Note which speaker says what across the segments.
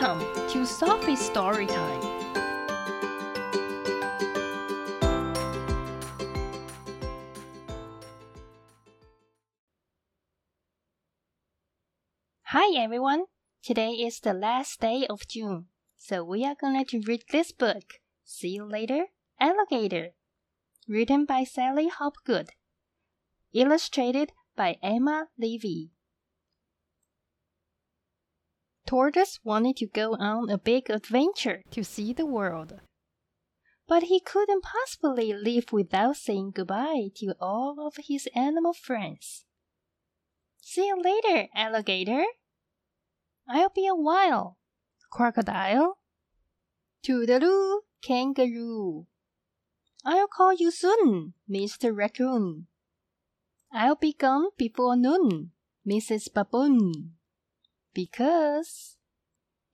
Speaker 1: Welcome to Sophie's Story Time. Hi everyone. Today is the last day of June, so we are going to read this book. See you later, Alligator. Written by Sally Hopgood. Illustrated by Emma Levey. Tortoise wanted to go on a big adventure to see the world. But he couldn't possibly live without saying goodbye to all of his animal friends. See you later, alligator. I'll be a while. Crocodile. Toodaloo, kangaroo. I'll call you soon, Mr. Raccoon. I'll be gone before noon, Mrs. Baboon. Because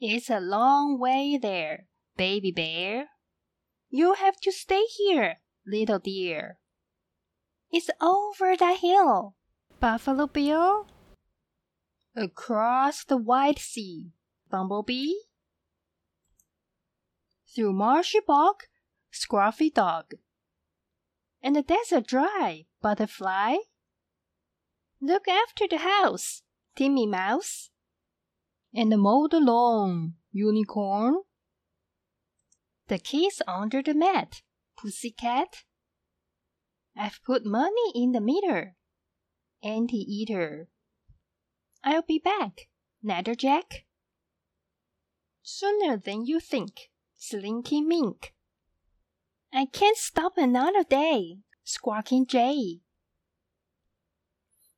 Speaker 1: it's a long way there, baby bear. You'll have to stay here, little dear. It's over the hill, Buffalo Bill. Across the wide sea, Bumblebee. Through marshy bog, Scruffy Dog. And the desert dry, Butterfly. Look after the house, timid mouse and mow the lawn, unicorn. The keys under the mat, pussycat. I've put money in the meter, anteater. I'll be back, natterjack. Sooner than you think, slinky mink. I can't stop another day, squawking jay.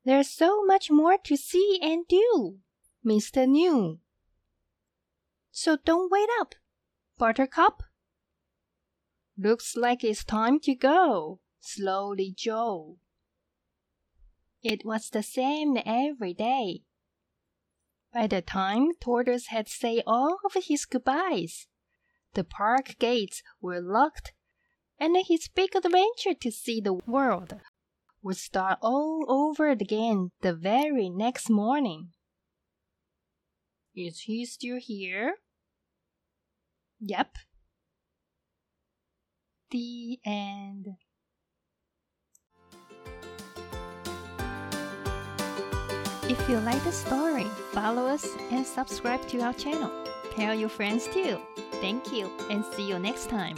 Speaker 1: There's so much more to see and do. Mr. Gnu. So don't wait up, Buttercup. Looks like it's time to go, slowly Joe. It was the same every day. By the time Tortoise had said all of his goodbyes, the park gates were locked, and his big adventure to see the world would start all over again the very next morning. Is he still here? Yep. The end. If you like the story, follow us and subscribe to our channel. Tell your friends too. Thank you and see you next time.